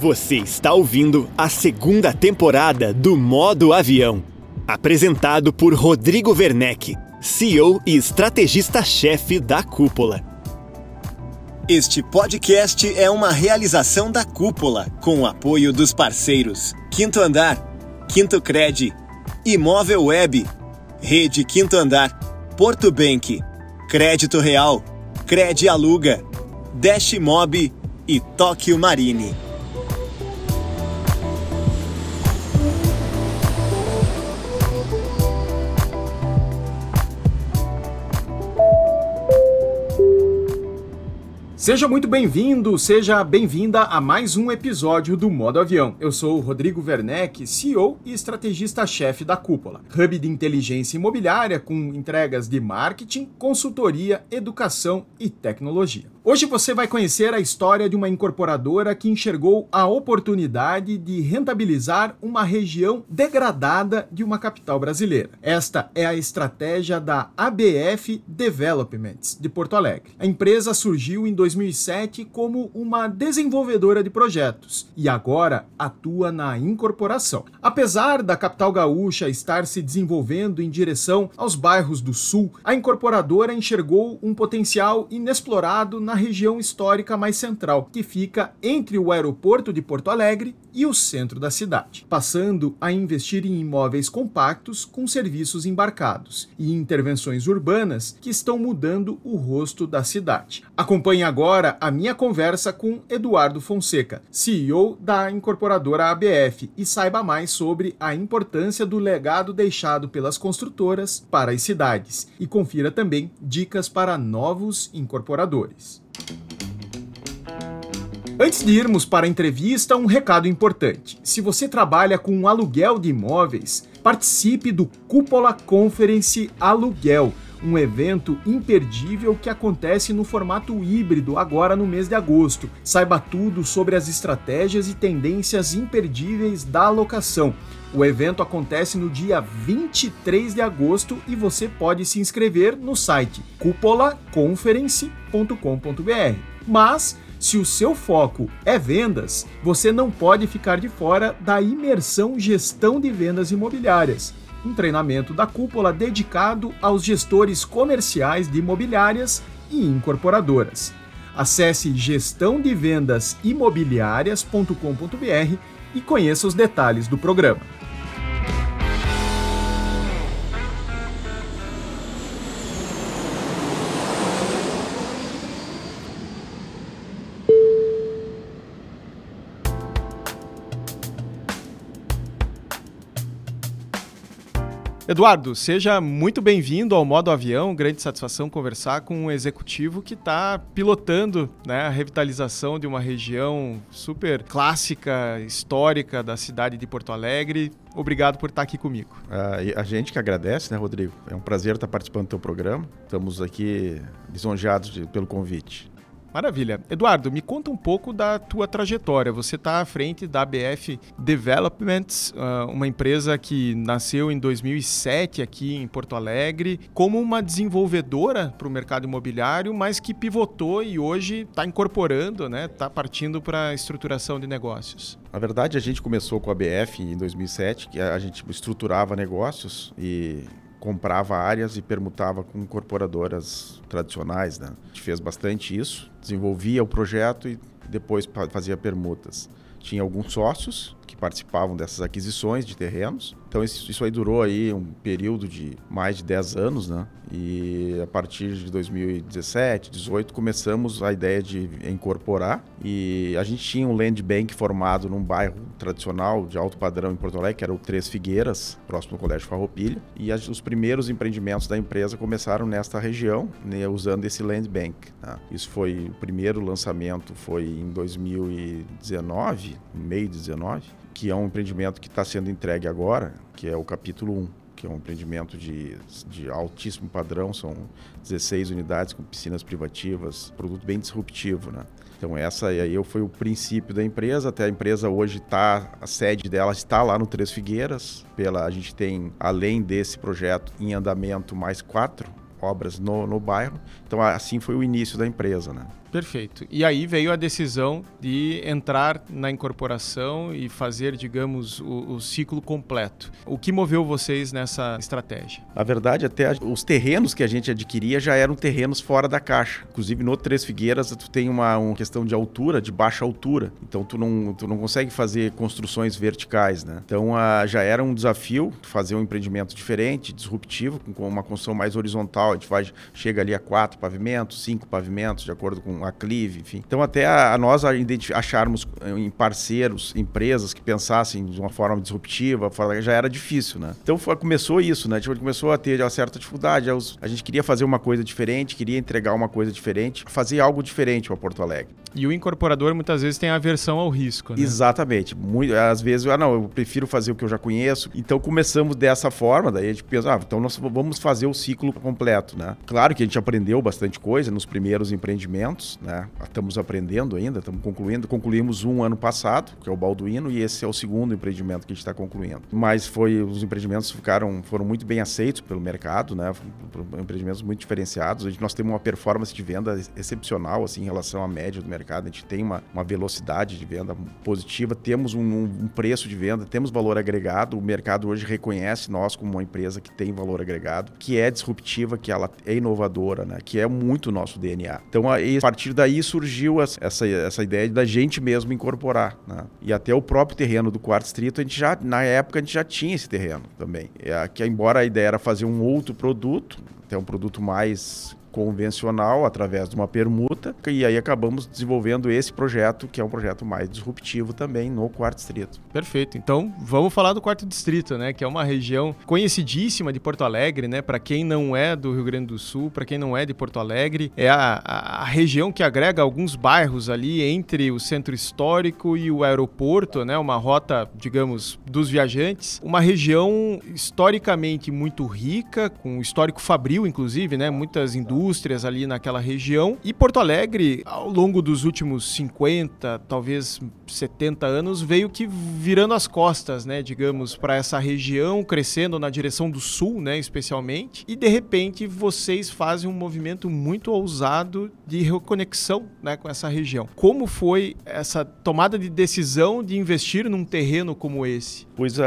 Você está ouvindo a segunda temporada do Modo Avião, apresentado por Rodrigo Werneck, CEO e estrategista-chefe da Cúpula. Este podcast é uma realização da Cúpula, com o apoio dos parceiros Quinto Andar, Quinto Cred, Imóvel Web, Rede Quinto Andar, Porto Bank, Crédito Real, Cred Aluga, Dash Mob e Tóquio Marine. Seja muito bem-vindo, seja bem-vinda a mais um episódio do Modo Avião. Eu sou o Rodrigo Werneck, CEO e estrategista-chefe da Cúpula, hub de inteligência imobiliária com entregas de marketing, consultoria, educação e tecnologia. Hoje você vai conhecer a história de uma incorporadora que enxergou a oportunidade de rentabilizar uma região degradada de uma capital brasileira. Esta é a estratégia da ABF Developments de Porto Alegre. A empresa surgiu em 2007 como uma desenvolvedora de projetos e agora atua na incorporação. Apesar da capital gaúcha estar se desenvolvendo em direção aos bairros do sul, a incorporadora enxergou um potencial inexplorado na região histórica mais central, que fica entre o aeroporto de Porto Alegre e o centro da cidade, passando a investir em imóveis compactos com serviços embarcados e intervenções urbanas que estão mudando o rosto da cidade. Acompanhe agora a minha conversa com Eduardo Fonseca, CEO da incorporadora ABF, e saiba mais sobre a importância do legado deixado pelas construtoras para as cidades. E confira também dicas para novos incorporadores. Antes de irmos para a entrevista, um recado importante. Se você trabalha com aluguel de imóveis, participe do Cúpula Conference Aluguel, um evento imperdível que acontece no formato híbrido agora no mês de agosto. Saiba tudo sobre as estratégias e tendências imperdíveis da locação. O evento acontece no dia 23 de agosto e você pode se inscrever no site cupolaconference.com.br. Mas se o seu foco é vendas, você não pode ficar de fora da imersão Gestão de Vendas Imobiliárias, um treinamento da cúpula dedicado aos gestores comerciais de imobiliárias e incorporadoras. Acesse gestãodevendasimobiliarias.com.br e conheça os detalhes do programa. Eduardo, seja muito bem-vindo ao Modo Avião. Grande satisfação conversar com um executivo que está pilotando né, a revitalização de uma região super clássica, histórica da cidade de Porto Alegre. Obrigado por estar aqui comigo. a gente que agradece, né, Rodrigo? É um prazer estar participando do teu programa. Estamos aqui lisonjeados de, pelo convite. Maravilha. Eduardo, me conta um pouco da tua trajetória. Você está à frente da BF Developments, ah, uma empresa que nasceu em 2007 aqui em Porto Alegre, como uma desenvolvedora para o mercado imobiliário, mas que pivotou e hoje está incorporando, está né, tá partindo para a estruturação de negócios. Na verdade, a gente começou com a BF em 2007, que a gente estruturava negócios e comprava áreas e permutava com incorporadoras tradicionais. Né? A gente fez bastante isso, desenvolvia o projeto e depois fazia permutas. Tinha alguns sócios que participavam dessas aquisições de terrenos então isso, aí durou aí um período de mais de 10 anos, né? E a partir de 2017, 2018 começamos a ideia de incorporar e a gente tinha um land bank formado num bairro tradicional de alto padrão em Porto Alegre, que era o Três Figueiras, próximo ao Colégio Farroupilha, e as, os primeiros empreendimentos da empresa começaram nesta região, né, usando esse land bank. Tá? Isso foi o primeiro lançamento foi em 2019, meio de 19, que é um empreendimento que está sendo entregue agora, que é o capítulo 1, que é um empreendimento de, de altíssimo padrão, são 16 unidades com piscinas privativas, produto bem disruptivo, né? Então essa aí foi o princípio da empresa, até a empresa hoje está, a sede dela está lá no Três Figueiras, pela, a gente tem, além desse projeto, em andamento mais quatro obras no, no bairro, então assim foi o início da empresa, né? Perfeito. E aí veio a decisão de entrar na incorporação e fazer, digamos, o, o ciclo completo. O que moveu vocês nessa estratégia? Na verdade, até os terrenos que a gente adquiria já eram terrenos fora da caixa. Inclusive, no Três Figueiras, tu tem uma, uma questão de altura, de baixa altura. Então, tu não, tu não consegue fazer construções verticais, né? Então, a, já era um desafio fazer um empreendimento diferente, disruptivo, com uma construção mais horizontal. A gente vai, chega ali a quatro pavimentos, cinco pavimentos, de acordo com a Clive, enfim. Então, até a, a nós acharmos eh, em parceiros, empresas que pensassem de uma forma disruptiva, já era difícil, né? Então, foi, começou isso, né? Tipo, começou a ter uma certa dificuldade. A gente queria fazer uma coisa diferente, queria entregar uma coisa diferente, fazer algo diferente para Porto Alegre. E o incorporador muitas vezes tem aversão ao risco, né? Exatamente. Muito, às vezes, ah, não, eu prefiro fazer o que eu já conheço. Então, começamos dessa forma, daí a gente pensa, ah, então nós vamos fazer o ciclo completo, né? Claro que a gente aprendeu bastante coisa nos primeiros empreendimentos, né? Estamos aprendendo ainda, estamos concluindo. Concluímos um ano passado, que é o Balduino, e esse é o segundo empreendimento que a gente está concluindo. Mas foi, os empreendimentos ficaram, foram muito bem aceitos pelo mercado, né? Empreendimentos muito diferenciados. A gente, nós temos uma performance de venda excepcional, assim, em relação à média do mercado. A gente tem uma, uma velocidade de venda positiva, temos um, um preço de venda, temos valor agregado. O mercado hoje reconhece nós como uma empresa que tem valor agregado, que é disruptiva, que ela é inovadora, né? Que é muito o nosso DNA. Então, a, a partir daí surgiu essa, essa ideia da gente mesmo incorporar, né? E até o próprio terreno do quarto distrito, a gente já, na época, a gente já tinha esse terreno também. É, que embora a ideia era fazer um outro produto, até um produto mais convencional através de uma permuta e aí acabamos desenvolvendo esse projeto que é um projeto mais disruptivo também no quarto distrito. Perfeito. Então vamos falar do quarto distrito, né, que é uma região conhecidíssima de Porto Alegre, né, para quem não é do Rio Grande do Sul, para quem não é de Porto Alegre, é a, a, a, região que agrega alguns bairros ali entre o centro histórico e o aeroporto, né, uma rota, digamos, dos viajantes, uma região historicamente muito rica, com histórico fabril inclusive, né, muitas indústrias indústrias ali naquela região. E Porto Alegre, ao longo dos últimos 50, talvez 70 anos, veio que virando as costas, né, digamos, para essa região, crescendo na direção do sul, né, especialmente. E de repente vocês fazem um movimento muito ousado de reconexão, né, com essa região. Como foi essa tomada de decisão de investir num terreno como esse? Pois uh,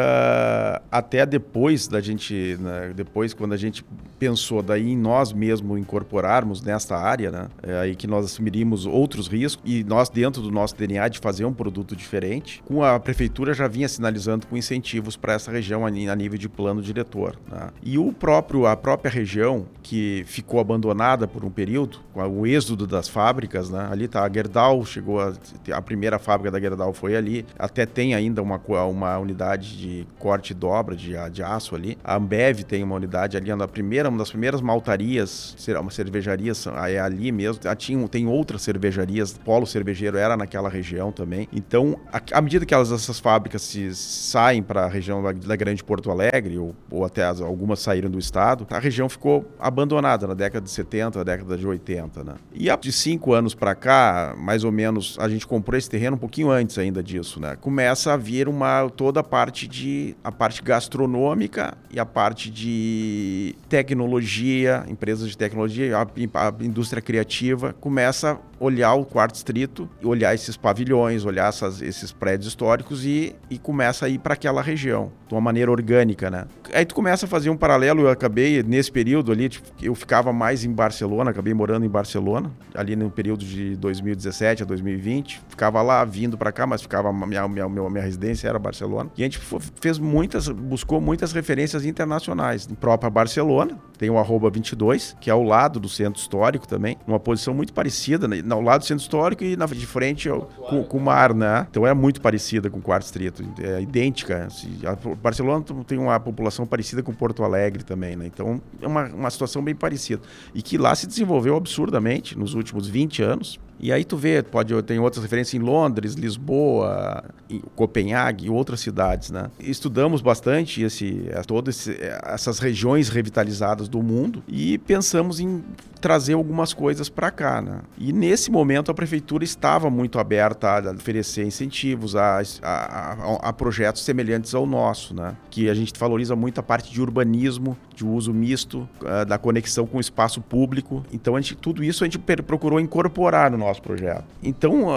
até depois da gente, né, depois quando a gente pensou daí em nós mesmos incorporarmos nesta área, né? É aí que nós assumiríamos outros riscos e nós dentro do nosso DNA de fazer um produto diferente. Com a prefeitura já vinha sinalizando com incentivos para essa região a nível de plano diretor. Né? E o próprio a própria região que ficou abandonada por um período, com o êxodo das fábricas, né? Ali tá a Gerdau chegou a, a primeira fábrica da Gerdau foi ali. Até tem ainda uma uma unidade de corte e dobra de, de aço ali. A Ambev tem uma unidade ali, a primeira uma das primeiras maltarias, uma cervejaria é ali mesmo. Ah, tinha, tem outras cervejarias, polo cervejeiro era naquela região também. Então, à medida que elas, essas fábricas se saem para a região da, Grande Porto Alegre, ou, ou até as, algumas saíram do estado, a região ficou abandonada na década de 70, na década de 80. Né? E de cinco anos para cá, mais ou menos, a gente comprou esse terreno um pouquinho antes ainda disso. Né? Começa a vir uma, toda a parte de a parte gastronômica e a parte de tecnologia, empresas de tecnologia, a, a indústria criativa começa a olhar o quarto distrito, olhar esses pavilhões, olhar essas, esses prédios históricos e, e começa a ir para aquela região, de uma maneira orgânica, né? Aí tu começa a fazer um paralelo, eu acabei, nesse período ali, tipo, eu ficava mais em Barcelona, acabei morando em Barcelona, ali no período de 2017 a 2020, ficava lá vindo para cá, mas ficava, minha, minha, minha, residência era Barcelona, e a gente fez muitas, buscou muitas referências internacionais, em própria Barcelona, tem o arroba 22, que é ao lado do centro histórico também, numa posição muito parecida, né? ao lado do centro histórico e na, de frente ao, com, com, o mar, né? Então é muito parecida com o quarto distrito, é idêntica. A Barcelona tem uma população parecida com Porto Alegre também, né? Então é uma, uma situação bem parecida. E que lá se desenvolveu absurdamente nos últimos 20 anos. E aí tu vê, pode tem outras referências em Londres, Lisboa, em Copenhague e outras cidades, né? Estudamos bastante esse é, todas essas regiões revitalizadas do mundo e pensamos em trazer algumas coisas para cá, né? E nesse momento a prefeitura estava muito aberta a oferecer incentivos a, a, a, projetos semelhantes ao nosso, né? Que a gente valoriza muito a parte de urbanismo, de uso misto, uh, da conexão com o espaço público. Então a gente, tudo isso a gente procurou incorporar no nosso nosso projeto. Então,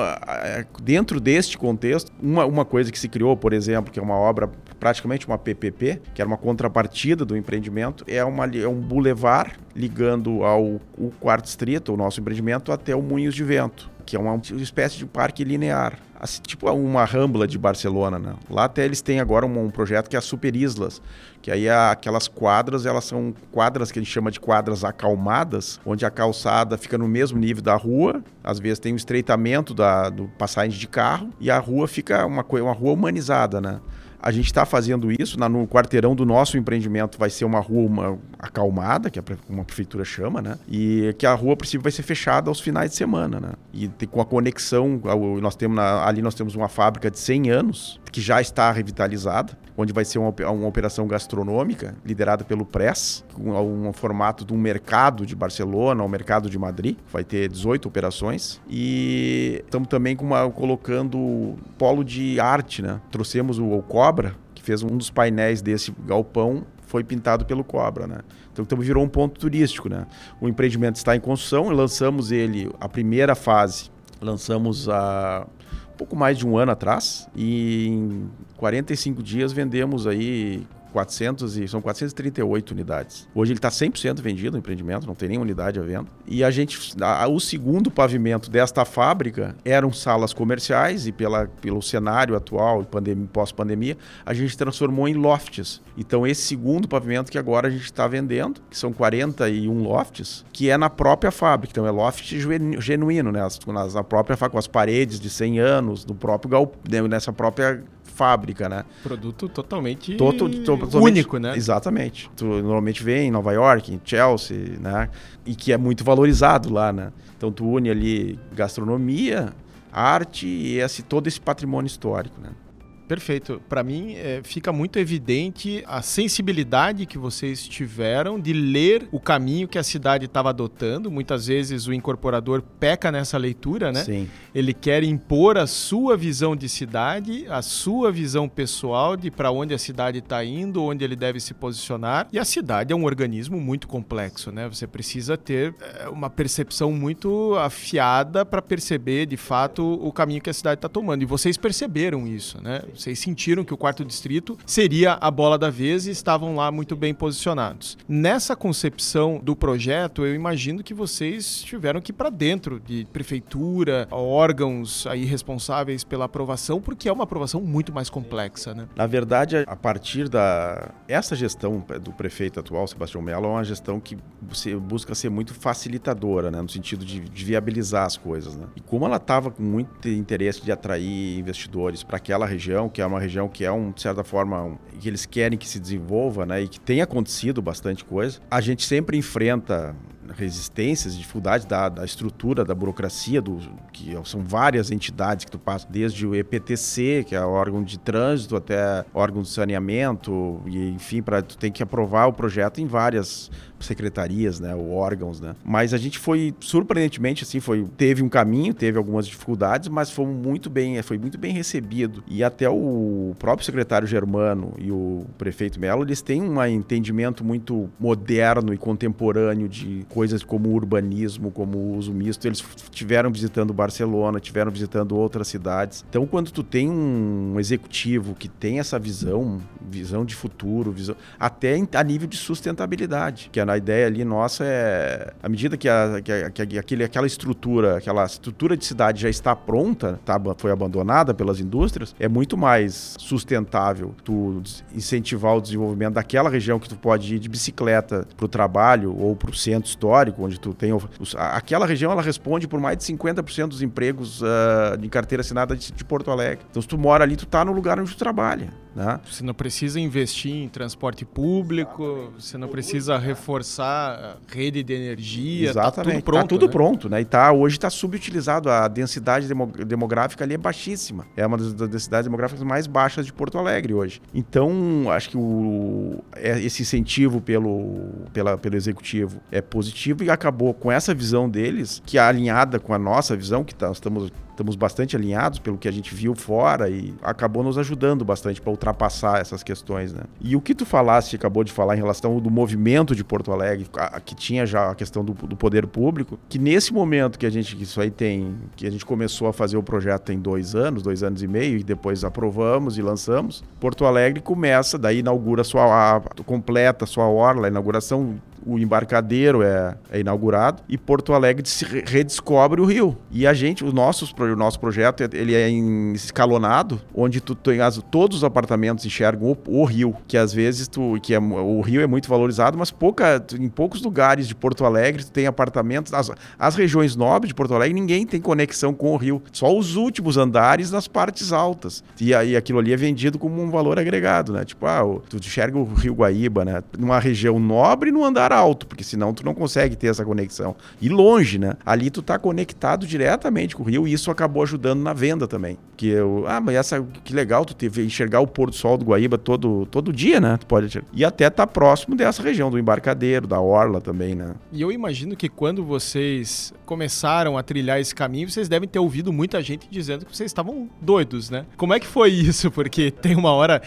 dentro deste contexto, uma, uma coisa que se criou, por exemplo, que é uma obra praticamente uma PPP, que era uma contrapartida do empreendimento, é, uma, é um bulevar ligando ao o quarto distrito, o nosso empreendimento, até o Moinhos de Vento, que é uma, espécie de parque linear assim, tipo uma Rambla de Barcelona, né? Lá até eles têm agora um, um projeto que é a Super Islas, que aí é aquelas quadras, elas são quadras que a gente chama de quadras acalmadas, onde a calçada fica no mesmo nível da rua, às vezes tem um estreitamento da, do passagem de carro e a rua fica uma, uma rua humanizada, né? A gente está fazendo isso na, no quarteirão do nosso empreendimento. Vai ser uma rua uma, acalmada, que a, uma prefeitura chama, né? E que a rua, a princípio, vai ser fechada aos finais de semana, né? E com a conexão, nós temos na, ali nós temos uma fábrica de 100 anos que já está revitalizada onde vai ser uma, uma operação gastronômica liderada pelo Press, com um, formato de um mercado de Barcelona, um mercado de Madrid. Vai ter 18 operações. E estamos também uma, colocando polo de arte, né? Trouxemos o, o Cobra, que fez um dos painéis desse galpão, foi pintado pelo Cobra, né? Então, então virou um ponto turístico, né? O empreendimento está em construção, lançamos ele, a primeira fase, lançamos a pouco mais de um ano atrás e em 45 dias vendemos aí 400 e são 438 unidades. Hoje ele está 100% vendido, o empreendimento, não tem nenhuma unidade à venda. E a gente, a, o segundo pavimento desta fábrica eram salas comerciais e pela, pelo cenário atual e pós-pandemia, a gente transformou em lofts. Então esse segundo pavimento que agora a gente está vendendo, que são 41 lofts, que é na própria fábrica. Então é loft genuíno, né? na própria fábrica, com as paredes de 100 anos, no próprio né, nessa própria fábrica, né? Produto totalmente Toto, to, totalmente único, né? Exatamente. Tu normalmente vê em Nova York, em Chelsea, né? E que é muito valorizado lá, né? Então tu une ali gastronomia, arte e esse, todo esse patrimônio histórico, né? Perfeito. Para mim, é, fica muito evidente a sensibilidade que vocês tiveram de ler o caminho que a cidade estava adotando. Muitas vezes o incorporador peca nessa leitura, né? Sim. Ele quer impor a sua visão de cidade, a sua visão pessoal de para onde a cidade está indo, onde ele deve se posicionar. E a cidade é um organismo muito complexo, né? Você precisa ter é, uma percepção muito afiada para perceber, de fato, o caminho que a cidade está tomando. E vocês perceberam isso, né? Vocês sentiram que o quarto distrito seria a bola da vez e estavam lá muito bem posicionados. Nessa concepção do projeto, eu imagino que vocês tiveram que ir para dentro de prefeitura, órgãos aí responsáveis pela aprovação, porque é uma aprovação muito mais complexa, né? Na verdade, a partir da essa gestão do prefeito atual, Sebastião Mello, é uma gestão que busca ser muito facilitadora, né, no sentido de, de viabilizar as coisas, né? E como ela estava com muito interesse de atrair investidores para aquela região região, que é uma região que é, um, de certa forma, um, que eles querem que se desenvolva, né, e que tem acontecido bastante coisa. A gente sempre enfrenta resistências, dificuldades da, da estrutura, da burocracia, do, que são várias entidades que tu passa, desde o EPTC, que é o órgão de trânsito, até órgão de saneamento, e enfim, para tu tem que aprovar o projeto em várias secretarias, né, ou órgãos, né? Mas a gente foi surpreendentemente assim, foi teve um caminho, teve algumas dificuldades, mas foi muito bem, foi muito bem recebido. E até o próprio secretário Germano e o prefeito Melo, eles têm um entendimento muito moderno e contemporâneo de coisas como urbanismo, como uso misto. Eles tiveram visitando Barcelona, tiveram visitando outras cidades. Então, quando tu tem um executivo que tem essa visão, visão de futuro, visão até a nível de sustentabilidade, que é a ideia ali nossa é, à medida que, a, que, a, que aquele, aquela estrutura, aquela estrutura de cidade já está pronta, tá, foi abandonada pelas indústrias, é muito mais sustentável tu incentivar o desenvolvimento daquela região que tu pode ir de bicicleta para o trabalho ou para o centro histórico, onde tu tem... Os, aquela região, ela responde por mais de 50% dos empregos uh, de carteira assinada de, de Porto Alegre. Então, se tu mora ali, tu tá no lugar onde tu trabalha. Né? Você não precisa investir em transporte público, você não precisa reforçar a rede de energia, Exatamente. tá tudo pronto. Tá tudo né? pronto, né? E tá, hoje está subutilizado, a densidade demográfica ali é baixíssima. É uma das densidades demográficas mais baixas de Porto Alegre hoje. Então, acho que o, é, esse incentivo pelo, pela, pelo executivo é positivo e acabou com essa visão deles, que é alinhada com a nossa visão, que tá, estamos estamos bastante alinhados pelo que a gente viu fora e acabou nos ajudando bastante para ultrapassar essas questões, né? E o que tu falaste, acabou de falar em relação do movimento de Porto Alegre, que tinha já a questão do, do poder público, que nesse momento que a gente, que isso aí tem, que a gente começou a fazer o projeto tem dois anos, dois anos e meio, e depois aprovamos e lançamos, Porto Alegre começa, daí inaugura sua, a, completa sua orla, a inauguração o embarcadeiro é, é, inaugurado e Porto Alegre se redescobre o rio. E a gente, o nosso, o nosso projeto, ele é escalonado, onde tu tem as, todos os apartamentos enxergam o, o, rio, que às vezes tu, que é, o rio é muito valorizado, mas pouca, em poucos lugares de Porto Alegre tu tem apartamentos, as, as regiões nobres de Porto Alegre, ninguém tem conexão com o rio, só os últimos andares nas partes altas. E aí aquilo ali é vendido como um valor agregado, né? Tipo, ah, tu enxerga o rio Guaíba, né? Numa região nobre no andar alto, porque senão tu não consegue ter essa conexão. E longe, né? Ali tu tá conectado diretamente com o rio e isso acabou ajudando na venda também. Que eu, ah, mas essa que legal tu teve enxergar o pôr do sol do Guaíba todo, todo dia, né? Tu pode e até tá próximo dessa região do embarcadeiro, da orla também, né? E eu imagino que quando vocês começaram a trilhar esse caminho, vocês devem ter ouvido muita gente dizendo que vocês estavam doidos, né? Como é que foi isso? Porque tem uma hora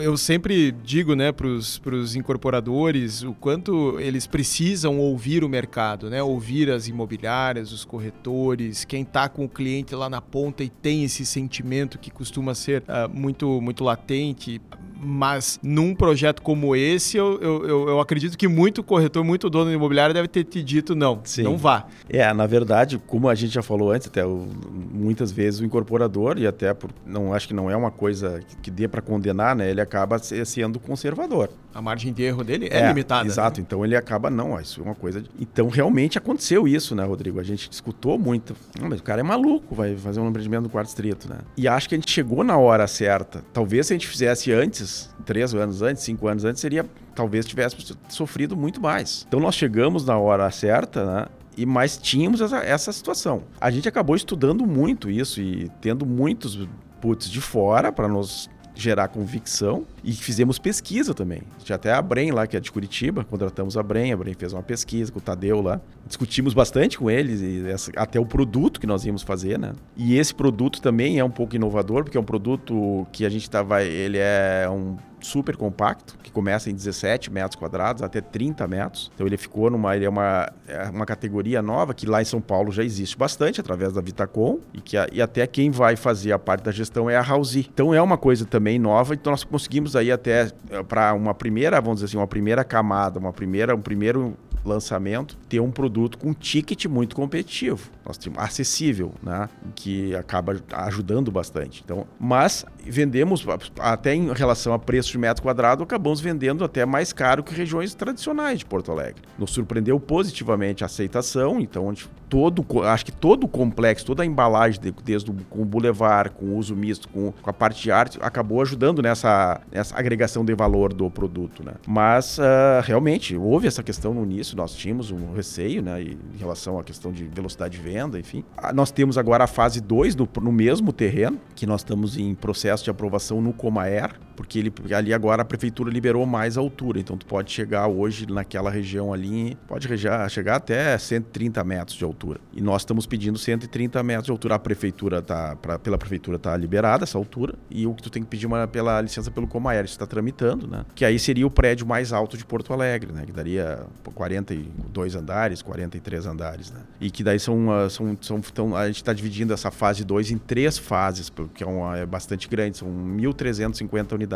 eu, sempre digo, né, pros, pros incorporadores o quanto eles precisam ouvir o mercado, né? Ouvir as imobiliárias, os corretores, quem está com o cliente lá na ponta e tem esse sentimento que costuma ser uh, muito, muito latente. Mas num projeto como esse, eu, eu, eu, acredito que muito corretor, muito dono de imobiliário deve ter te dito não, Sim. não vá. É, na verdade, como a gente já falou antes, até o, muitas vezes o incorporador, e até por, não acho que não é uma coisa que, que dê para condenar, né? Ele acaba sendo conservador. A margem de erro dele é, é limitada. Exato, né? então ele acaba, não, isso é uma coisa. De... Então realmente aconteceu isso, né, Rodrigo? A gente escutou muito. Não, mas o cara é maluco, vai fazer um empreendimento no quarto distrito, né? E acho que a gente chegou na hora certa. Talvez se a gente fizesse antes, três anos antes, cinco anos antes, seria talvez tivesse sofrido muito mais. Então nós chegamos na hora certa, né? E mais tínhamos essa, essa situação. A gente acabou estudando muito isso e tendo muitos puts de fora para nos gerar convicção e fizemos pesquisa também. Tinha até a Brem lá, que é de Curitiba, contratamos a Brem, a Brem fez uma pesquisa com o Tadeu lá. Discutimos bastante com eles e essa, até o produto que nós íamos fazer, né? E esse produto também é um pouco inovador, porque é um produto que a gente tá, vai, ele é um super compacto, que começa em 17 metros quadrados até 30 metros. Então ele ficou numa ele é uma, é uma categoria nova que lá em São Paulo já existe bastante através da Vitacom e que e até quem vai fazer a parte da gestão é a Housey. Então é uma coisa também nova, então nós conseguimos aí até eh, para uma primeira, vamos dizer assim, uma primeira camada, uma primeira um primeiro lançamento, ter um produto com ticket muito competitivo, nós temos acessível, né? Que acaba ajudando bastante. Então, mas vendemos até em relação a preço de metro quadrado, acabamos vendendo até mais caro que regiões tradicionais de Porto Alegre. Nos surpreendeu positivamente a aceitação, então onde todo, acho que todo o complexo, toda a embalagem, desde o, com o boulevard, com o uso misto, com, com, a parte de arte, acabou ajudando nessa, nessa agregação de valor do produto, né? Mas uh, realmente houve essa questão no início, nós tínhamos um receio, né, em relação à questão de velocidade de venda, enfim. Ah, nós temos agora a fase 2 no, no mesmo terreno, que nós estamos em processo de aprovação no Comaer, porque ele, ali agora a prefeitura liberou mais altura, então tu pode chegar hoje naquela região ali, pode chegar até 130 metros de altura. E nós estamos pedindo 130 metros de altura. A prefeitura tá, pra, pela prefeitura está liberada essa altura. E o que tu tem que pedir uma, pela licença pelo Comaer, está tramitando, né? Que aí seria o prédio mais alto de Porto Alegre, né? Que daria 42 andares, 43 andares, né? E que daí são. são, são então, a gente está dividindo essa fase 2 em três fases, porque é, uma, é bastante grande, são 1.350 unidades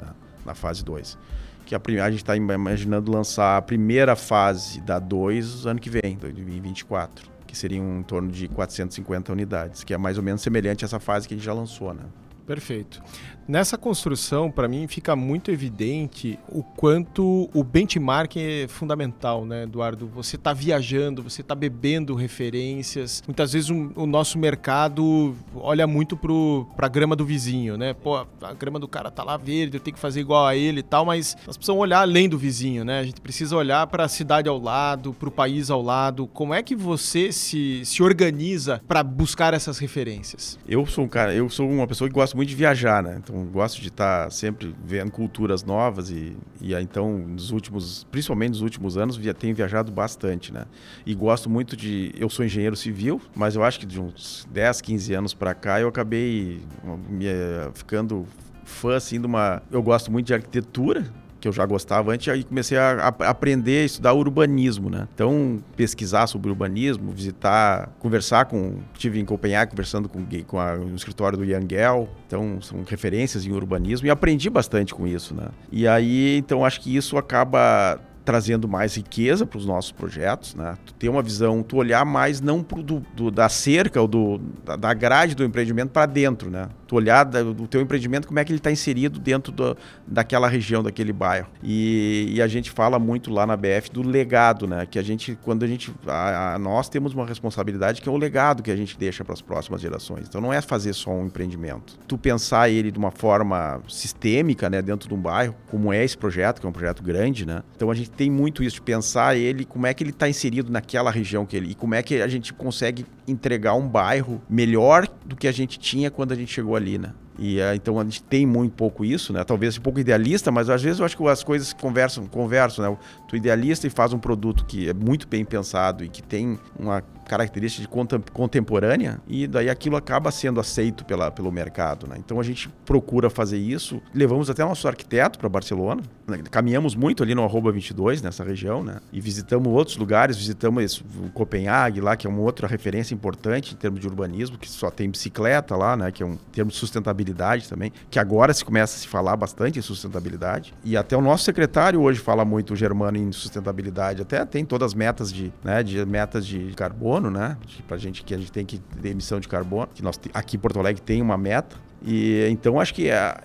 né? na fase 2 que a, a gente está imaginando lançar a primeira fase da 2 ano que vem, 2024, que seria em torno de 450 unidades, que é mais ou menos semelhante a essa fase que a gente já lançou, né? Perfeito. Nessa construção, para mim, fica muito evidente o quanto o benchmark é fundamental, né, Eduardo? Você está viajando, você está bebendo referências. Muitas vezes um, o nosso mercado olha muito para a grama do vizinho, né? Pô, a grama do cara tá lá verde, eu tenho que fazer igual a ele e tal, mas nós precisamos olhar além do vizinho, né? A gente precisa olhar para a cidade ao lado, para o país ao lado. Como é que você se, se organiza para buscar essas referências? Eu sou um cara, eu sou uma pessoa que gosta muito de viajar, né? Então gosto de estar tá sempre vendo culturas novas e, e então nos últimos, principalmente nos últimos anos, via, tenho viajado bastante, né? E gosto muito de, eu sou engenheiro civil, mas eu acho que de uns 10, 15 anos para cá eu acabei me, eh, ficando fã assim de uma, eu gosto muito de arquitetura, que eu já gostava antes, aí comecei a, a aprender a estudar urbanismo, né? Então, pesquisar sobre urbanismo, visitar, conversar com... Estive em Copenhague conversando com, com a, no escritório do Yangel, então são referências em urbanismo e aprendi bastante com isso, né? E aí, então, acho que isso acaba trazendo mais riqueza para os nossos projetos, né? Tu ter uma visão, tu olhar mais não pro do, do da cerca ou do, da grade do empreendimento para dentro, né? Tu olhar do teu empreendimento como é que ele está inserido dentro do, daquela região, daquele bairro. E, e, a gente fala muito lá na BF do legado, né? Que a gente, quando a gente, a, a, nós temos uma responsabilidade que é o legado que a gente deixa para as próximas gerações. Então não é fazer só um empreendimento. Tu pensar ele de uma forma sistêmica, né? Dentro de um bairro, como é esse projeto, que é um projeto grande, né? Então a gente tem muito isso de pensar ele, como é que ele está inserido naquela região que ele. E como é que a gente consegue entregar um bairro melhor do que a gente tinha quando a gente chegou ali, né? E uh, então a gente tem muito pouco isso, né? Talvez um pouco idealista, mas às vezes eu acho que as coisas conversam, conversam, né? Tu idealista e faz um produto que é muito bem pensado e que tem uma característica de contemporânea e daí aquilo acaba sendo aceito pela, pelo mercado, né? Então a gente procura fazer isso. Levamos até nosso arquiteto para Barcelona. Né? Caminhamos muito ali no arroba 22 nessa região, né? E visitamos outros lugares, visitamos o Copenhague lá, que é uma outra referência importante em termos de urbanismo, que só tem bicicleta lá, né? Que é um termo de sustentabilidade também, que agora se começa a se falar bastante em sustentabilidade. E até o nosso secretário hoje fala muito o Germano em sustentabilidade. Até tem todas as metas de, né, de metas de carbono né? Pra gente que a gente tem que ter emissão de carbono, que nós aqui em Porto Alegre tem uma meta. E então acho que é,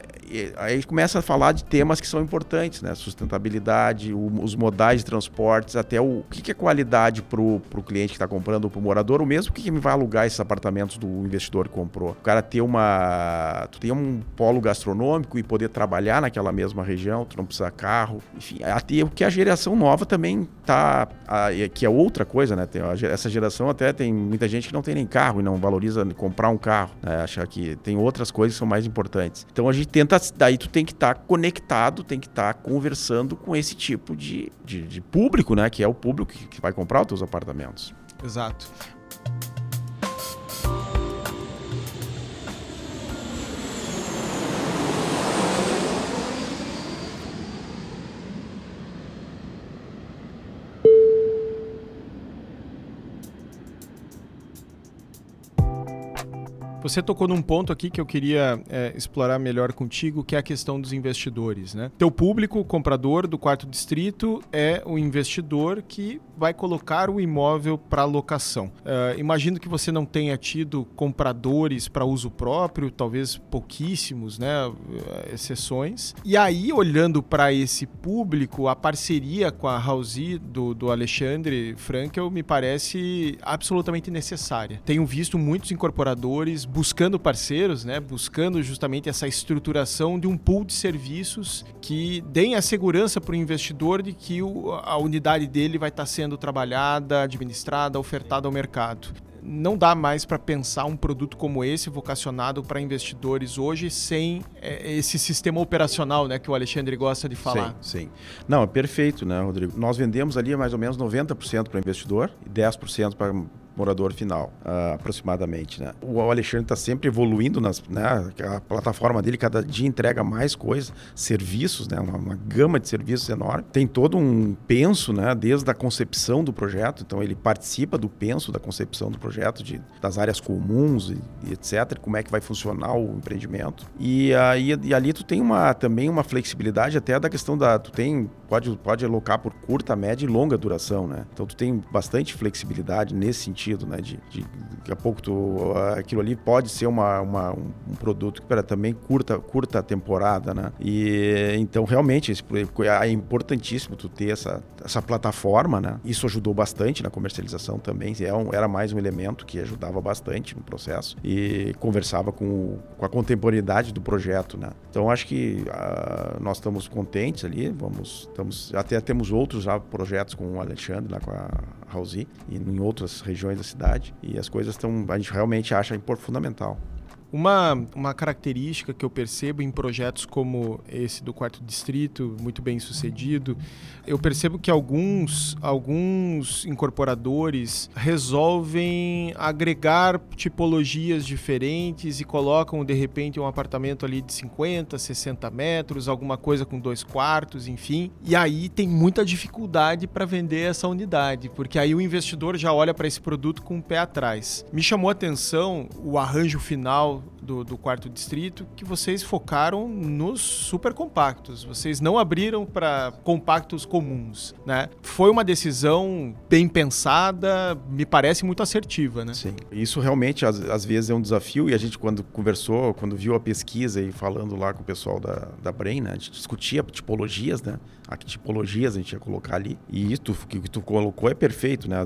aí a gente começa a falar de temas que são importantes, né? Sustentabilidade, o, os modais de transportes, até o, o que, que é qualidade para o cliente que está comprando ou para o morador, o mesmo que, que vai alugar esses apartamentos do investidor que comprou. O cara ter uma. Tu tem um polo gastronômico e poder trabalhar naquela mesma região, tu não precisa carro. Enfim, até o que a geração nova também tá. A, que é outra coisa, né? Tem, a, essa geração até tem muita gente que não tem nem carro e não valoriza comprar um carro. Né? Achar que tem outras coisas que são mais importantes. Então a gente tenta daí tu tem que estar tá conectado, tem que estar tá conversando com esse tipo de, de, de, público, né? Que é o público que, que vai comprar os teus apartamentos. Exato. Você tocou num ponto aqui que eu queria é, explorar melhor contigo, que é a questão dos investidores. Né? Teu público, comprador do quarto distrito, é o investidor que vai colocar o imóvel para locação. Uh, imagino que você não tenha tido compradores para uso próprio, talvez pouquíssimos, né? exceções. E aí, olhando para esse público, a parceria com a Hausi do, do Alexandre Frankel me parece absolutamente necessária. Tenho visto muitos incorporadores buscando parceiros, né, buscando justamente essa estruturação de um pool de serviços que deem a segurança para o investidor de que o, a unidade dele vai estar tá sendo trabalhada, administrada, ofertada ao mercado não dá mais para pensar um produto como esse vocacionado para investidores hoje sem é, esse sistema operacional, né, que o Alexandre gosta de falar. Sim, sim. Não, é perfeito, né, Rodrigo? Nós vendemos ali mais ou menos 90% para investidor e 10% para morador final, uh, aproximadamente. Né? O Alexandre está sempre evoluindo, nas, né? a plataforma dele cada dia entrega mais coisas, serviços, né? uma, uma, gama de serviços enorme. Tem todo um penso, né? desde a concepção do projeto, então ele participa do penso da concepção do projeto, de, das áreas comuns e, e etc., como é que vai funcionar o empreendimento. E, aí, e ali tu tem uma, também uma flexibilidade até da questão da... Tu tem, pode, pode alocar por curta, média e longa duração, né? Então tu tem bastante flexibilidade nesse sentido sentido, né? De, de daqui a pouco tu, aquilo ali pode ser uma, uma um, produto que para também curta curta temporada, né? E então realmente esse, é importantíssimo tu ter essa, essa plataforma, né? Isso ajudou bastante na comercialização também. É era mais um elemento que ajudava bastante no processo e conversava com, com a contemporaneidade do projeto, né? Então acho que uh, nós estamos contentes ali. Vamos, estamos até temos outros já projetos com o Alexandre lá com a Rausi e em outras regiões da cidade. E as coisas estão, a gente realmente acha fundamental. Uma, uma característica que eu percebo em projetos como esse do quarto distrito, muito bem sucedido, eu percebo que alguns, alguns incorporadores resolvem agregar tipologias diferentes e colocam de repente um apartamento ali de 50, 60 metros, alguma coisa com dois quartos, enfim. E aí tem muita dificuldade para vender essa unidade, porque aí o investidor já olha para esse produto com o pé atrás. Me chamou a atenção o arranjo final do, do quarto distrito, que vocês focaram nos super compactos. Vocês não abriram para compactos comuns, né? Foi uma decisão bem pensada, me parece muito assertiva, né? Sim. Isso realmente às, às vezes é um desafio e a gente quando conversou, quando viu a pesquisa e falando lá com o pessoal da, da Brain, né? A gente discutia tipologias, né? A que tipologias a gente ia colocar ali. E isso que tu colocou é perfeito, né?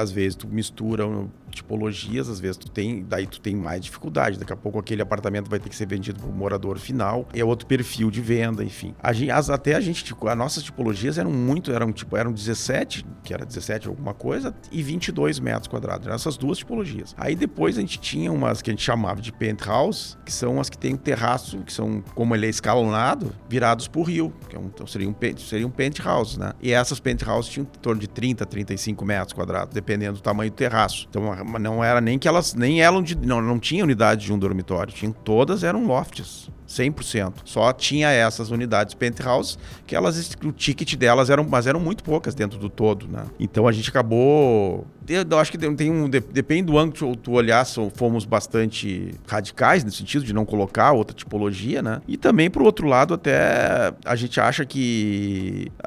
Às vezes tu mistura tipologias, às vezes tu tem, daí tu tem mais dificuldade. Daqui a pouco aquele apartamento vai ter que ser vendido para o morador final, é outro perfil de venda, enfim. A gente, as, até a gente, tipo, as nossas tipologias eram muito, eram tipo, eram 17, que era 17 alguma coisa, e 22 metros quadrados. Eram essas duas tipologias. Aí depois a gente tinha umas que a gente chamava de penthouse, que são as que tem um terraço, que são, como ele é escalonado, virados para o rio, que é um, seria um, seria um penthouse, né? E essas penthouses tinham em torno de 30, 35 metros quadrados, dependendo do tamanho do terraço. Então, não era nem que elas nem eram de não, não tinha unidade de um dormitório, tinha, todas eram lofts. 100%. Só tinha essas unidades penthouse que elas o ticket delas eram, mas eram muito poucas dentro do todo, né? Então a gente acabou eu acho que tem um depende do ângulo tu olhar, fomos bastante radicais no sentido de não colocar outra tipologia, né? E também por outro lado até a gente acha que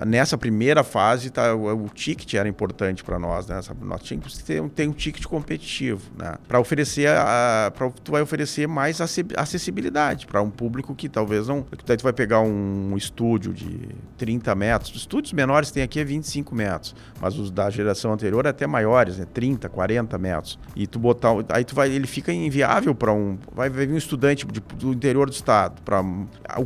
nessa primeira fase tá, o, o ticket era importante para nós, né? Nós tínhamos que ter, ter um ticket competitivo, né? Para oferecer a, pra, tu vai oferecer mais acessibilidade para um público que talvez não. Daí tu vai pegar um estúdio de 30 metros. Os estúdios menores tem aqui é 25 metros, mas os da geração anterior é até maiores, né? 30, 40 metros. E tu botar. Aí tu vai. Ele fica inviável para um. Vai vir um estudante de, do interior do estado. Pra,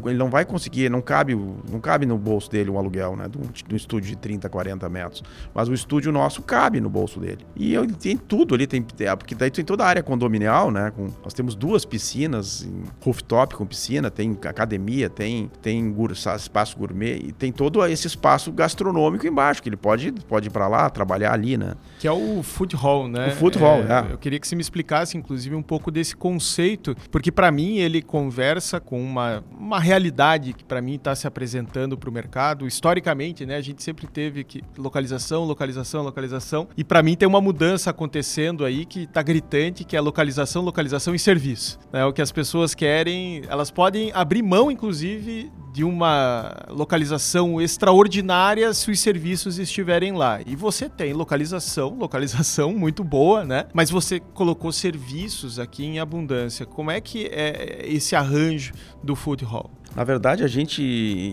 ele não vai conseguir, não cabe, não cabe no bolso dele um aluguel, né? De um, de um estúdio de 30, 40 metros. Mas o estúdio nosso cabe no bolso dele. E ele tem tudo ali, tem, é, porque daí tem toda a área condominial, né? Com, nós temos duas piscinas, rooftop com piscina piscina, tem academia, tem, tem espaço gourmet e tem todo esse espaço gastronômico embaixo, que ele pode, pode ir para lá, trabalhar ali, né? Que é o food hall, né? O food hall, é, é. Eu queria que você me explicasse, inclusive, um pouco desse conceito, porque para mim ele conversa com uma, uma realidade que para mim está se apresentando para o mercado. Historicamente, né? A gente sempre teve que localização, localização, localização. E para mim tem uma mudança acontecendo aí que está gritante, que é localização, localização e serviço. Né? O que as pessoas querem, elas podem abrir mão, inclusive, de uma localização extraordinária se os serviços estiverem lá. E você tem localização, localização muito boa, né? Mas você colocou serviços aqui em abundância. Como é que é esse arranjo do food hall? Na verdade, a gente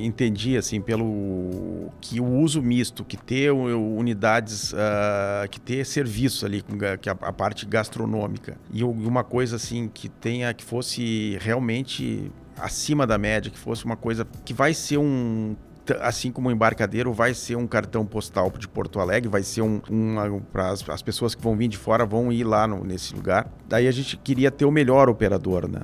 entendia, assim, pelo que o uso misto, que ter unidades, uh, que ter serviços ali, que a, a, parte gastronômica, e uma coisa, assim, que tenha, que fosse realmente acima da média, que fosse uma coisa que vai ser um assim como o embarcadeiro vai ser um cartão postal de Porto Alegre, vai ser um, um para as, as, pessoas que vão vir de fora vão ir lá no, nesse lugar. Daí a gente queria ter o melhor operador, né?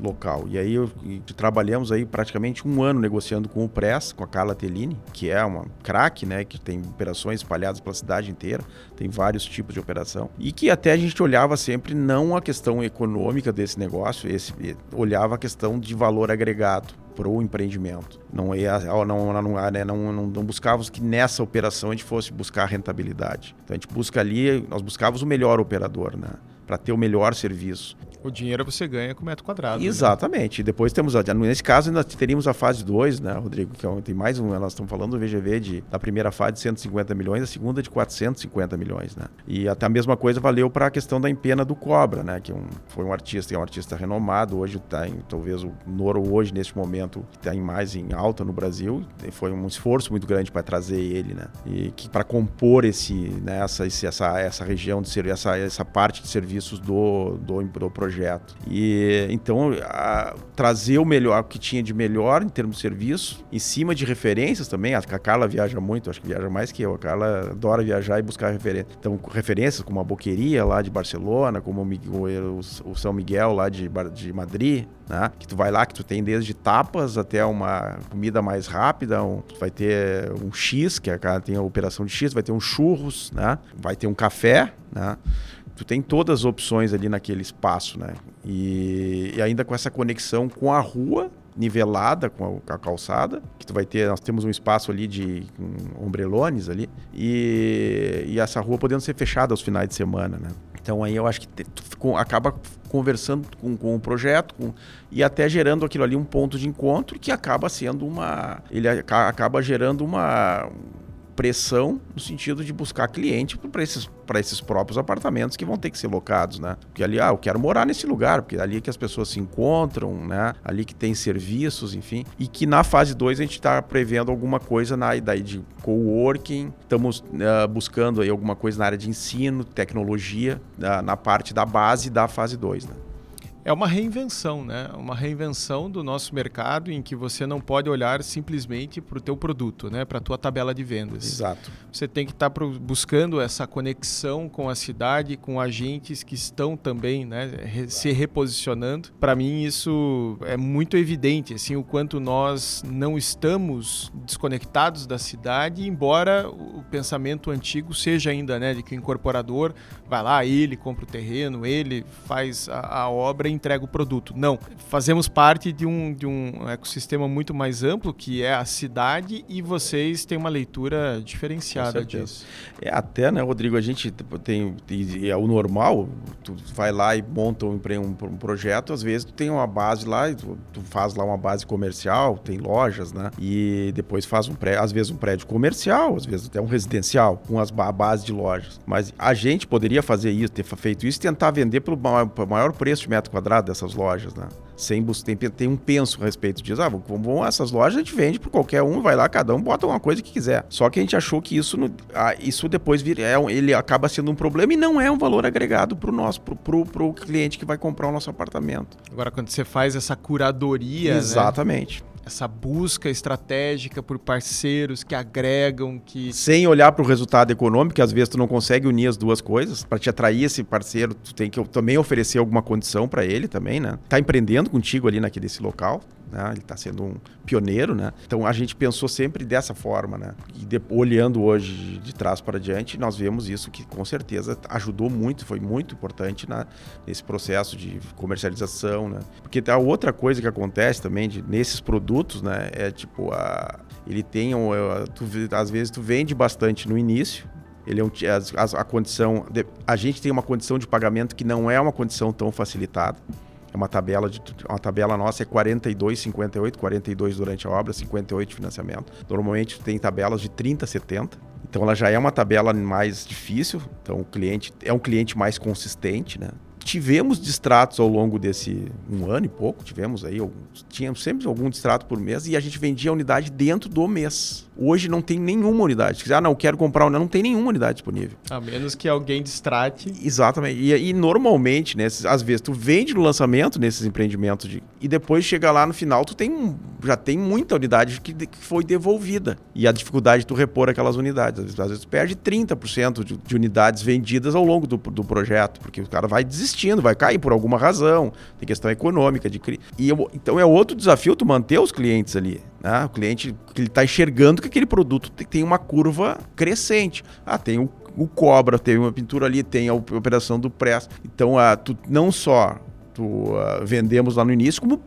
Local. E aí eu, trabalhamos aí praticamente um ano negociando com o Press, com a Carla Tellini, que é uma craque, né, que tem operações espalhadas pela cidade inteira, tem vários tipos de operação. E que até a gente olhava sempre não a questão econômica desse negócio, esse olhava a questão de valor agregado para o empreendimento. Não, ia, não, não, né, não, não, não buscávamos que nessa operação a gente fosse buscar rentabilidade. Então a gente busca ali, nós buscávamos o melhor operador, né? Para ter o melhor serviço. O dinheiro você ganha com metro quadrado. Né? Exatamente. Né? Depois temos, a, nesse caso, nós teríamos a fase 2, né, Rodrigo? Que é, tem mais um, nós estamos falando do VGV de, da primeira fase de 150 milhões, a segunda de 450 milhões, né? E até a mesma coisa valeu para a questão da empena do Cobra, né? Que é um, foi um artista, é um artista renomado, hoje está em, talvez o Noro hoje, neste momento, está em mais em alta no Brasil. Foi um esforço muito grande para trazer ele, né? E que para compor esse, né, essa, essa, essa região de essa, essa parte de serviços do, do, do projeto projeto. E então a, trazer o melhor, o que tinha de melhor em termos de serviço, em cima de referências também. A, a Carla viaja muito, acho que viaja mais que eu. A Carla adora viajar e buscar referências. Então, referências como a Boqueria lá de Barcelona, como o, o, o São Miguel lá de, de Madrid, né? Que tu vai lá, que tu tem desde tapas até uma comida mais rápida, um, tu vai ter um X, que a, tem a operação de X, vai ter um churros, né? Vai ter um café, né? Tu tem todas as opções ali naquele espaço, né? E, e ainda com essa conexão com a rua, nivelada com a, calçada, que tu vai ter, nós temos um espaço ali de ombrelones ali, e, e essa rua podendo ser fechada aos finais de semana, né? Então aí eu acho que tu acaba conversando com, com o projeto com, e até gerando aquilo ali um ponto de encontro que acaba sendo uma. Ele acaba gerando uma pressão no sentido de buscar cliente para esses, esses próprios apartamentos que vão ter que ser locados, né? Porque ali, ah, eu quero morar nesse lugar, porque ali é que as pessoas se encontram, né? Ali que tem serviços, enfim. E que na fase 2 a gente está prevendo alguma coisa na daí de coworking, estamos uh, buscando aí alguma coisa na área de ensino, tecnologia, uh, na parte da base da fase 2, né? É uma reinvenção, né? Uma reinvenção do nosso mercado em que você não pode olhar simplesmente para o teu produto, né? Para a tua tabela de vendas. Exato. Você tem que estar tá buscando essa conexão com a cidade, com agentes que estão também, né? Se reposicionando. Para mim isso é muito evidente, assim, o quanto nós não estamos desconectados da cidade, embora o pensamento antigo seja ainda, né? De que o incorporador vai lá, ele compra o terreno, ele faz a, a obra entrega o produto. Não. Fazemos parte de um, de um ecossistema muito mais amplo, que é a cidade, e vocês têm uma leitura diferenciada disso. É, até, né, Rodrigo, a gente tem, tem, é o normal, tu vai lá e monta um, um, um projeto, às vezes tu tem uma base lá, tu, tu, faz lá uma base comercial, tem lojas, né? E depois faz um prédio, às vezes um prédio comercial, às vezes até um residencial, com as, a base de lojas. Mas a gente poderia fazer isso, ter feito isso, tentar vender pelo maior, maior preço de metro quadrado quadrado dessas lojas, né? Sem tem, tem um penso a respeito disso. Ah, vamos, essas lojas a gente vende para qualquer um, vai lá, cada um bota uma coisa que quiser. Só que a gente achou que isso, isso depois vir, é, ele acaba sendo um problema e não é um valor agregado para o nosso, pro, pro, pro cliente que vai comprar o nosso apartamento. Agora, quando você faz essa curadoria. Né? Exatamente. Né? Essa busca estratégica por parceiros que agregam, que sem olhar para o resultado econômico, que às vezes tu não consegue unir as duas coisas, para te atrair esse parceiro, tu tem que também oferecer alguma condição para ele também, né? Tá empreendendo contigo ali naquele local né? Ele está sendo um pioneiro, né? Então a gente pensou sempre dessa forma, né? E de, olhando hoje de trás para diante, nós vemos isso que com certeza ajudou muito, foi muito importante nesse processo de comercialização, né? Porque a outra coisa que acontece também de, nesses produtos, né? É tipo a, ele tem um, tu, às vezes tu vende bastante no início, ele é um, a, a, condição a gente tem uma condição de pagamento que não é uma condição tão facilitada é uma tabela de uma tabela nossa é 42, 58, 42 durante a obra, 58 de financiamento. Normalmente tem tabelas de 30, 70. Então ela já é uma tabela mais difícil. Então o cliente é um cliente mais consistente, né? Tivemos distratos ao longo desse um ano e pouco, tivemos aí, tínhamos sempre algum distrato por mês e a gente vendia a unidade dentro do mês. Hoje não tem nenhuma unidade. Ah, não, quero comprar uma, não tem nenhuma unidade disponível. A menos que alguém distrate. Exatamente. E, e normalmente, né, às vezes, tu vende no lançamento nesses empreendimentos de, e depois chega lá no final, tu tem já tem muita unidade que, que foi devolvida. E a dificuldade de tu repor aquelas unidades. Às vezes, às vezes tu perde 30% de, de unidades vendidas ao longo do, do projeto, porque o cara vai vai cair por alguma razão, tem questão econômica de e eu, Então é outro desafio tu manter os clientes ali. Né? O cliente que ele está enxergando que aquele produto tem uma curva crescente. Ah, tem o, o cobra, tem uma pintura ali, tem a operação do press. Então, ah, tu não só tu, uh, vendemos lá no início, como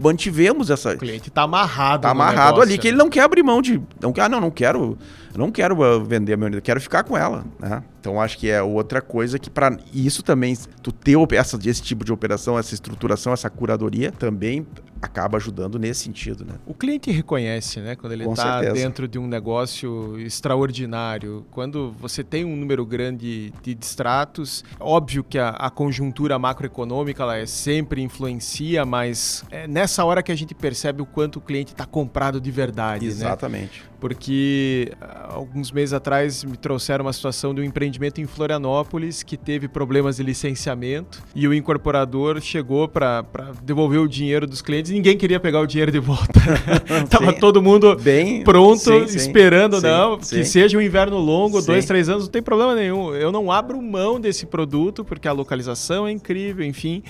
mantivemos essa. O cliente está amarrado. Está amarrado negócio, ali, né? que ele não quer abrir mão de. Não ah, não, não quero. não quero uh, vender a minha unidade, quero ficar com ela. Né? Então acho que é outra coisa que, para isso também, tu ter essa, esse tipo de operação, essa estruturação, essa curadoria, também acaba ajudando nesse sentido, né? O cliente reconhece, né, quando ele está dentro de um negócio extraordinário. Quando você tem um número grande de distratos, óbvio que a, a conjuntura macroeconômica ela é, sempre influencia, mas é nessa hora que a gente percebe o quanto o cliente está comprado de verdade. Né? Exatamente. Né? Porque ah, alguns meses atrás me trouxeram uma situação de um empreendimento em Florianópolis que teve problemas de licenciamento e o incorporador chegou para devolver o dinheiro dos clientes ninguém queria pegar o dinheiro de volta. Tava sim. todo mundo Bem, pronto, sim, sim, esperando, não, que seja um inverno longo, dois, três anos, não tem problema nenhum. Eu não abro mão desse produto porque a localização é incrível, enfim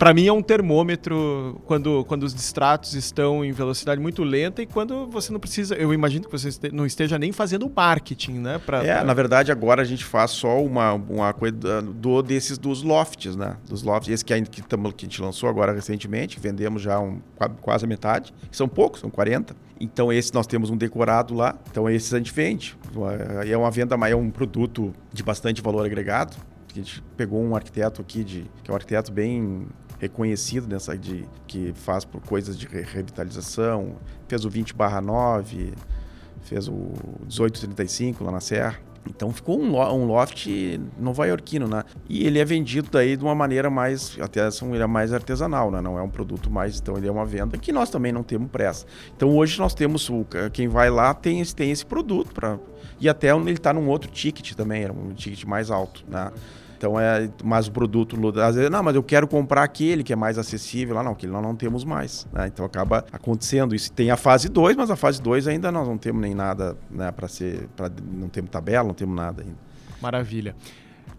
para mim é um termômetro quando, quando os distratos estão em velocidade muito lenta e quando você não precisa, eu imagino que você não esteja nem fazendo marketing, né? Pra, é, pra... na verdade agora a gente faz só uma, uma coisa do, desses dos lofts, né? Dos lofts, esse que a, que, tamo, que a gente lançou agora recentemente, vendemos já um, quase a metade, são poucos, são 40. Então esse nós temos um decorado lá, então esses a gente vende. É uma venda, é um produto de bastante valor agregado. A gente pegou um arquiteto aqui, de, que é um arquiteto bem reconhecido nessa de que faz por coisas de revitalização, fez o 20/9, fez o 1835 lá na Serra. Então ficou um, um loft nova-iorquino, né? E ele é vendido daí de uma maneira mais, até ele é mais artesanal, né? Não é um produto mais, então ele é uma venda que nós também não temos pressa. Então hoje nós temos, o, quem vai lá tem, tem esse produto para e até ele está num outro ticket também, era um ticket mais alto, né? Então é mais o produto, às vezes, não, mas eu quero comprar aquele que é mais acessível. Lá não, que nós não temos mais. Né? Então acaba acontecendo isso. Tem a fase 2, mas a fase 2 ainda nós não temos nem nada né, para ser. Pra, não temos tabela, não temos nada ainda. Maravilha.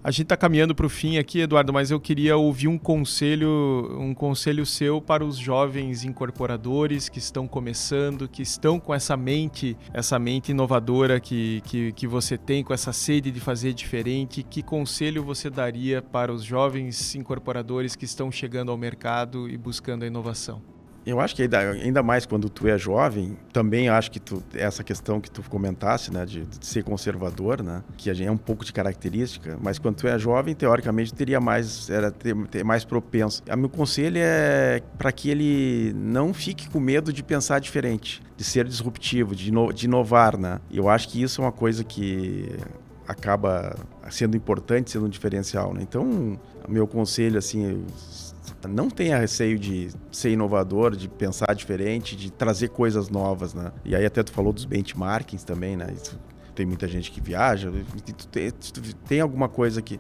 A gente está caminhando para o fim aqui, Eduardo, mas eu queria ouvir um conselho, um conselho seu para os jovens incorporadores que estão começando, que estão com essa mente, essa mente inovadora que, que, que você tem, com essa sede de fazer diferente. Que conselho você daria para os jovens incorporadores que estão chegando ao mercado e buscando a inovação? Eu acho que ainda, ainda, mais quando tu é jovem, também acho que tu, essa questão que tu comentasse, né, de, de, ser conservador, né, que é um pouco de característica, mas quando tu é jovem, teoricamente teria mais, era ter, ter mais propenso. O meu conselho é para que ele não fique com medo de pensar diferente, de ser disruptivo, de, ino, de inovar, né. Eu acho que isso é uma coisa que acaba sendo importante, sendo um diferencial, né. Então, meu conselho assim não tenha receio de ser inovador, de pensar diferente, de trazer coisas novas, né? E aí até tu falou dos benchmarkings também, né? Isso, tem muita gente que viaja, tem, tem alguma coisa que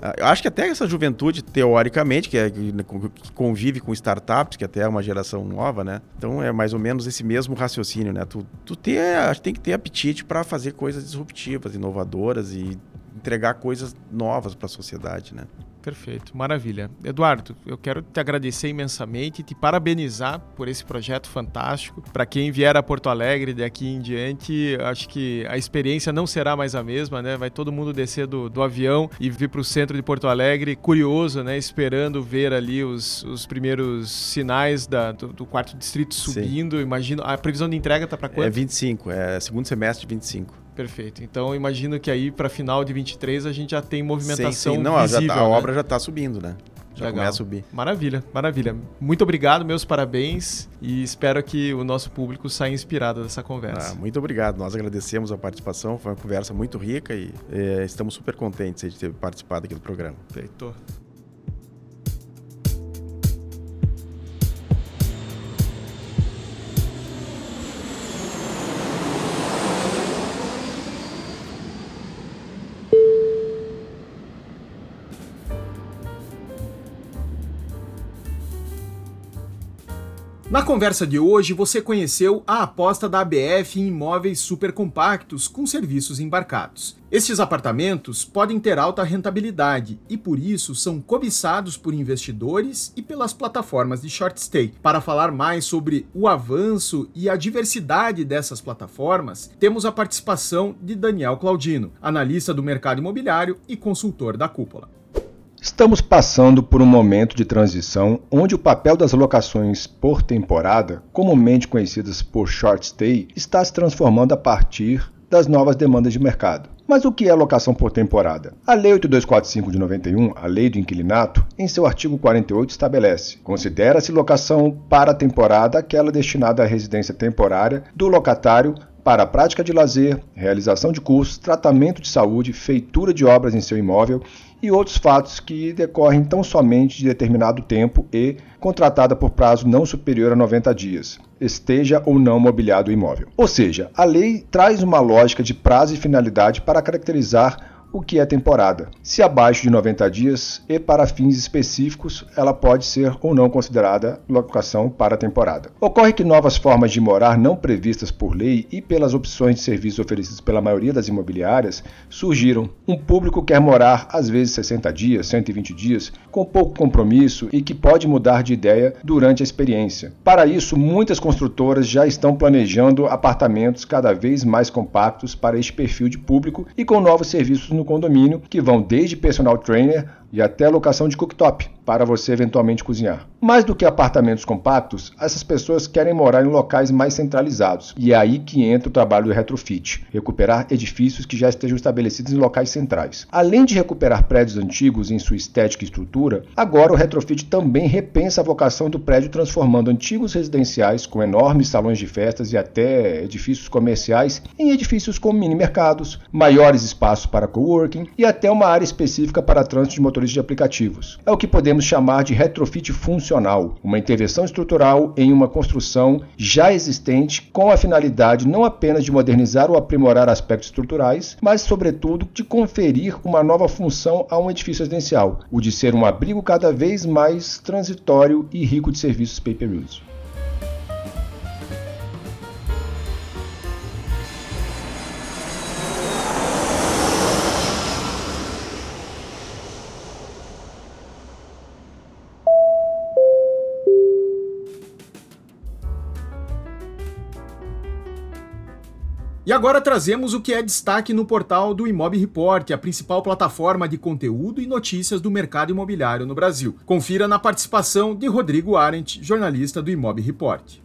ah, eu acho que até essa juventude, teoricamente, que, é, que convive com startups, que até é uma geração nova, né? Então é mais ou menos esse mesmo raciocínio, né? Tu, tu tem, tem que ter apetite para fazer coisas disruptivas, inovadoras e entregar coisas novas para a sociedade, né? Perfeito, maravilha. Eduardo, eu quero te agradecer imensamente e te parabenizar por esse projeto fantástico. Para quem vier a Porto Alegre daqui em diante, acho que a experiência não será mais a mesma, né? Vai todo mundo descer do, do avião e vir para o centro de Porto Alegre, curioso, né? Esperando ver ali os, os primeiros sinais da, do, do quarto distrito subindo. Sim. Imagino, a previsão de entrega está para quando? É 25, é segundo semestre de 25. Perfeito. Então imagino que aí para final de 23 a gente já tem movimentação sim, sim. Não, tá- visível, tá, a, né? obra já está subindo, né? Já Legal. começa a subir. Maravilha, maravilha. Muito obrigado, meus parabéns e espero que o nosso público saia inspirado dessa conversa. Ah, muito obrigado. Nós agradecemos a participação, foi uma conversa muito rica e é, estamos super contentes de ter participado aqui do programa. Feito. Na conversa de hoje, você conheceu a aposta da ABF em imóveis supercompactos com serviços embarcados. Estes apartamentos podem ter alta rentabilidade e, por isso, são cobiçados por investidores e pelas plataformas de short stay. Para falar mais sobre o avanço e a diversidade dessas plataformas, temos a participação de Daniel Claudino, analista do mercado imobiliário e consultor da Cúpula. Estamos passando por um momento de transição onde o papel das locações por temporada, comumente conhecidas por short stay, está se transformando a partir das novas demandas de mercado. Mas o que é locação por temporada? A Lei 8245 de 91, a Lei do Inquilinato, em seu artigo 48 estabelece: considera-se locação para temporada aquela destinada à residência temporária do locatário para a prática de lazer, realização de cursos, tratamento de saúde, feitura de obras em seu imóvel e outros fatos que decorrem tão somente de determinado tempo e contratada por prazo não superior a 90 dias, esteja ou não mobiliado o imóvel. Ou seja, a lei traz uma lógica de prazo e finalidade para caracterizar o que é temporada. Se abaixo de 90 dias e para fins específicos, ela pode ser ou não considerada locação para temporada. Ocorre que novas formas de morar não previstas por lei e pelas opções de serviços oferecidos pela maioria das imobiliárias surgiram. Um público quer morar às vezes 60 dias, 120 dias, com pouco compromisso e que pode mudar de ideia durante a experiência. Para isso, muitas construtoras já estão planejando apartamentos cada vez mais compactos para este perfil de público e com novos serviços no condomínio, que vão desde personal trainer e até locação de cooktop para você eventualmente cozinhar. Mais do que apartamentos compactos, essas pessoas querem morar em locais mais centralizados. E é aí que entra o trabalho do retrofit, recuperar edifícios que já estejam estabelecidos em locais centrais. Além de recuperar prédios antigos em sua estética e estrutura, agora o retrofit também repensa a vocação do prédio transformando antigos residenciais com enormes salões de festas e até edifícios comerciais em edifícios com mini mercados, maiores espaços para coworking e até uma área específica para trânsito de motores de aplicativos. É o que podemos chamar de retrofit funcional, uma intervenção estrutural em uma construção já existente com a finalidade não apenas de modernizar ou aprimorar aspectos estruturais, mas, sobretudo, de conferir uma nova função a um edifício residencial, o de ser um abrigo cada vez mais transitório e rico de serviços pay-per-use. E agora trazemos o que é destaque no portal do Imob Report, a principal plataforma de conteúdo e notícias do mercado imobiliário no Brasil. Confira na participação de Rodrigo Arendt, jornalista do Imob Report.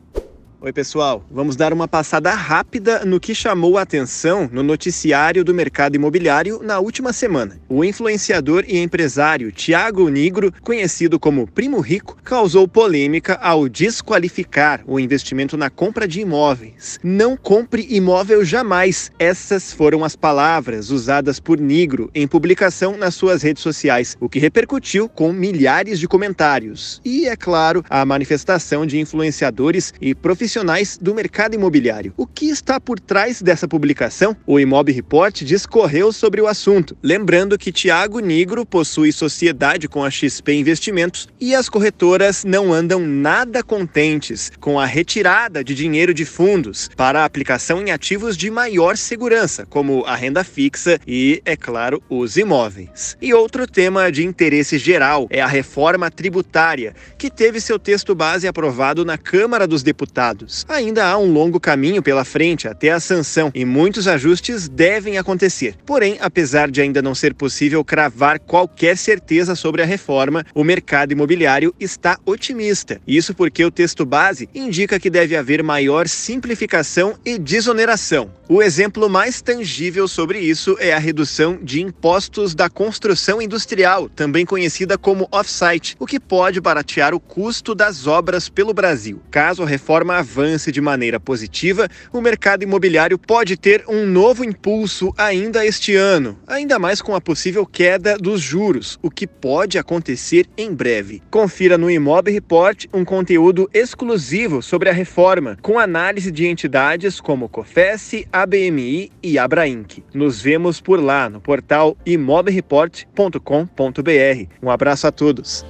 Oi, pessoal. Vamos dar uma passada rápida no que chamou a atenção no noticiário do mercado imobiliário na última semana. O influenciador e empresário Tiago Nigro, conhecido como Primo Rico, causou polêmica ao desqualificar o investimento na compra de imóveis. Não compre imóvel jamais. Essas foram as palavras usadas por Nigro em publicação nas suas redes sociais, o que repercutiu com milhares de comentários. E, é claro, a manifestação de influenciadores e profissionais profissionais do mercado imobiliário. O que está por trás dessa publicação? O Imob Report discorreu sobre o assunto, lembrando que Tiago Nigro possui sociedade com a XP Investimentos e as corretoras não andam nada contentes com a retirada de dinheiro de fundos para a aplicação em ativos de maior segurança, como a renda fixa e, é claro, os imóveis. E outro tema de interesse geral é a reforma tributária, que teve seu texto base aprovado na Câmara dos Deputados Ainda há um longo caminho pela frente até a sanção e muitos ajustes devem acontecer. Porém, apesar de ainda não ser possível cravar qualquer certeza sobre a reforma, o mercado imobiliário está otimista. Isso porque o texto base indica que deve haver maior simplificação e desoneração. O exemplo mais tangível sobre isso é a redução de impostos da construção industrial, também conhecida como off-site, o que pode baratear o custo das obras pelo Brasil. Caso a reforma avance de maneira positiva, o mercado imobiliário pode ter um novo impulso ainda este ano, ainda mais com a possível queda dos juros, o que pode acontecer em breve. Confira no Imob Report um conteúdo exclusivo sobre a reforma, com análise de entidades como Cofesse, ABMI e Abrainc. Nos vemos por lá no portal imobreport.com.br. Um abraço a todos.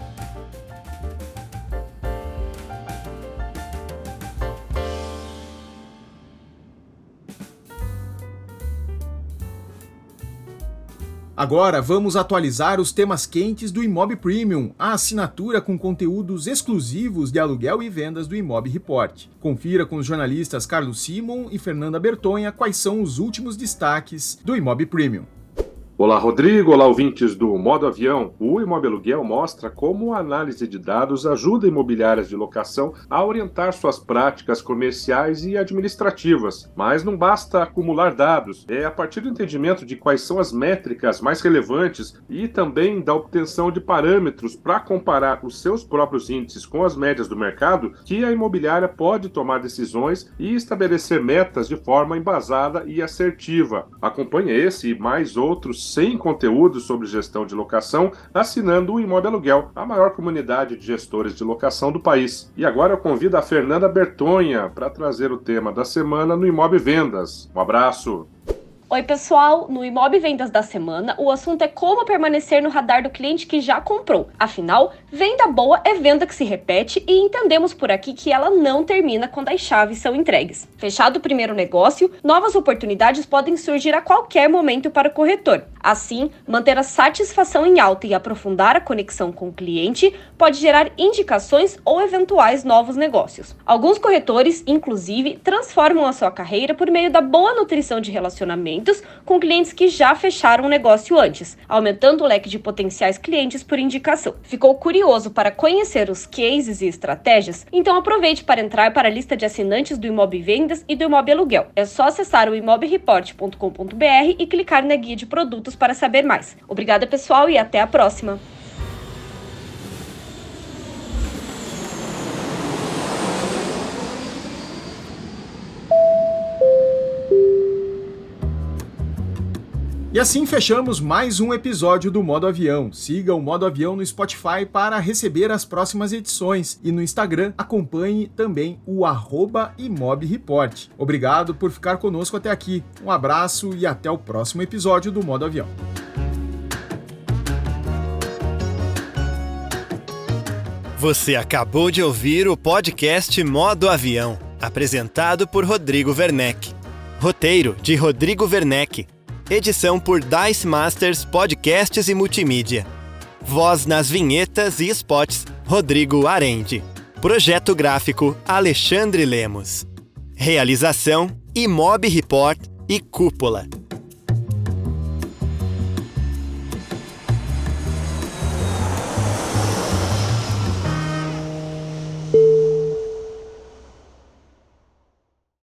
Agora vamos atualizar os temas quentes do Imob Premium, a assinatura com conteúdos exclusivos de aluguel e vendas do Imob Report. Confira com os jornalistas Carlos Simon e Fernanda Bertonha quais são os últimos destaques do Imob Premium. Olá, Rodrigo. Olá, ouvintes do Modo Avião. O Imobiluguel mostra como a análise de dados ajuda imobiliárias de locação a orientar suas práticas comerciais e administrativas. Mas não basta acumular dados. É a partir do entendimento de quais são as métricas mais relevantes e também da obtenção de parâmetros para comparar os seus próprios índices com as médias do mercado que a imobiliária pode tomar decisões e estabelecer metas de forma embasada e assertiva. Acompanhe esse e mais outros 100 conteúdos sobre gestão de locação assinando o Imóvel Aluguel, a maior comunidade de gestores de locação do país. E agora eu convido a Fernanda Bertonha para trazer o tema da semana no Imóvel Vendas. Um abraço! Oi, pessoal! No Imob Vendas da semana, o assunto é como permanecer no radar do cliente que já comprou. Afinal, venda boa é venda que se repete e entendemos por aqui que ela não termina quando as chaves são entregues. Fechado o primeiro negócio, novas oportunidades podem surgir a qualquer momento para o corretor. Assim, manter a satisfação em alta e aprofundar a conexão com o cliente pode gerar indicações ou eventuais novos negócios. Alguns corretores, inclusive, transformam a sua carreira por meio da boa nutrição de relacionamento com clientes que já fecharam o negócio antes, aumentando o leque de potenciais clientes por indicação. Ficou curioso para conhecer os cases e estratégias? Então aproveite para entrar para a lista de assinantes do Imob Vendas e do Imob Aluguel. É só acessar o imobreport.com.br e clicar na guia de produtos para saber mais. Obrigada, pessoal, e até a próxima! E assim fechamos mais um episódio do Modo Avião. Siga o Modo Avião no Spotify para receber as próximas edições e no Instagram acompanhe também o arroba. Obrigado por ficar conosco até aqui. Um abraço e até o próximo episódio do Modo Avião. Você acabou de ouvir o podcast Modo Avião, apresentado por Rodrigo Werneck. Roteiro de Rodrigo Werneck. Edição por Dice Masters Podcasts e Multimídia. Voz nas vinhetas e spots, Rodrigo Arende. Projeto gráfico, Alexandre Lemos. Realização, Imob Report e Cúpula.